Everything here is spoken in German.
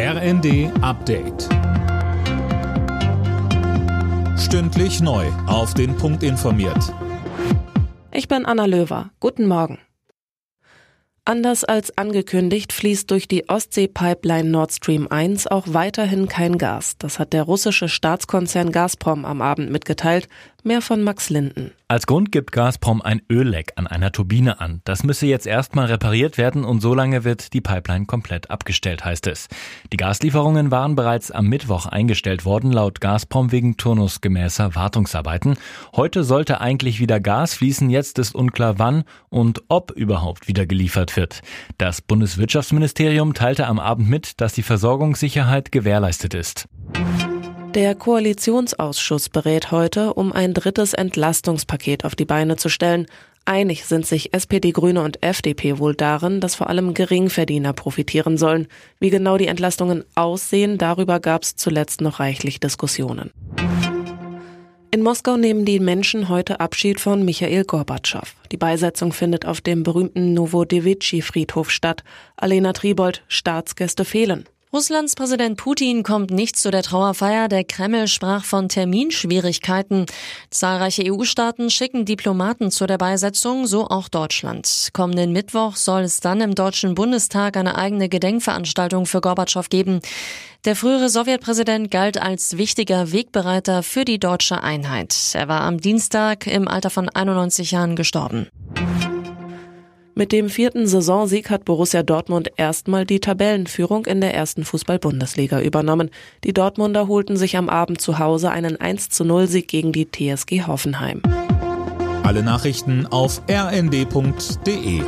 RND Update. Stündlich neu. Auf den Punkt informiert. Ich bin Anna Löwer. Guten Morgen. Anders als angekündigt fließt durch die Ostsee-Pipeline Nord Stream 1 auch weiterhin kein Gas. Das hat der russische Staatskonzern Gazprom am Abend mitgeteilt. Mehr von Max Linden. Als Grund gibt Gazprom ein Ölleck an einer Turbine an. Das müsse jetzt erstmal repariert werden und solange wird die Pipeline komplett abgestellt, heißt es. Die Gaslieferungen waren bereits am Mittwoch eingestellt worden, laut Gazprom wegen turnusgemäßer Wartungsarbeiten. Heute sollte eigentlich wieder Gas fließen, jetzt ist unklar wann und ob überhaupt wieder geliefert wird. Das Bundeswirtschaftsministerium teilte am Abend mit, dass die Versorgungssicherheit gewährleistet ist. Der Koalitionsausschuss berät heute, um ein drittes Entlastungspaket auf die Beine zu stellen. Einig sind sich SPD, Grüne und FDP wohl darin, dass vor allem Geringverdiener profitieren sollen. Wie genau die Entlastungen aussehen, darüber gab es zuletzt noch reichlich Diskussionen. In Moskau nehmen die Menschen heute Abschied von Michael Gorbatschow. Die Beisetzung findet auf dem berühmten Novodevitschi-Friedhof statt. Alena Tribold, Staatsgäste fehlen. Russlands Präsident Putin kommt nicht zu der Trauerfeier. Der Kreml sprach von Terminschwierigkeiten. Zahlreiche EU-Staaten schicken Diplomaten zu der Beisetzung, so auch Deutschland. Kommenden Mittwoch soll es dann im Deutschen Bundestag eine eigene Gedenkveranstaltung für Gorbatschow geben. Der frühere Sowjetpräsident galt als wichtiger Wegbereiter für die deutsche Einheit. Er war am Dienstag im Alter von 91 Jahren gestorben. Mit dem vierten Saisonsieg hat Borussia Dortmund erstmal die Tabellenführung in der ersten Fußball-Bundesliga übernommen. Die Dortmunder holten sich am Abend zu Hause einen 1 zu 0 Sieg gegen die TSG Hoffenheim. Alle Nachrichten auf rnd.de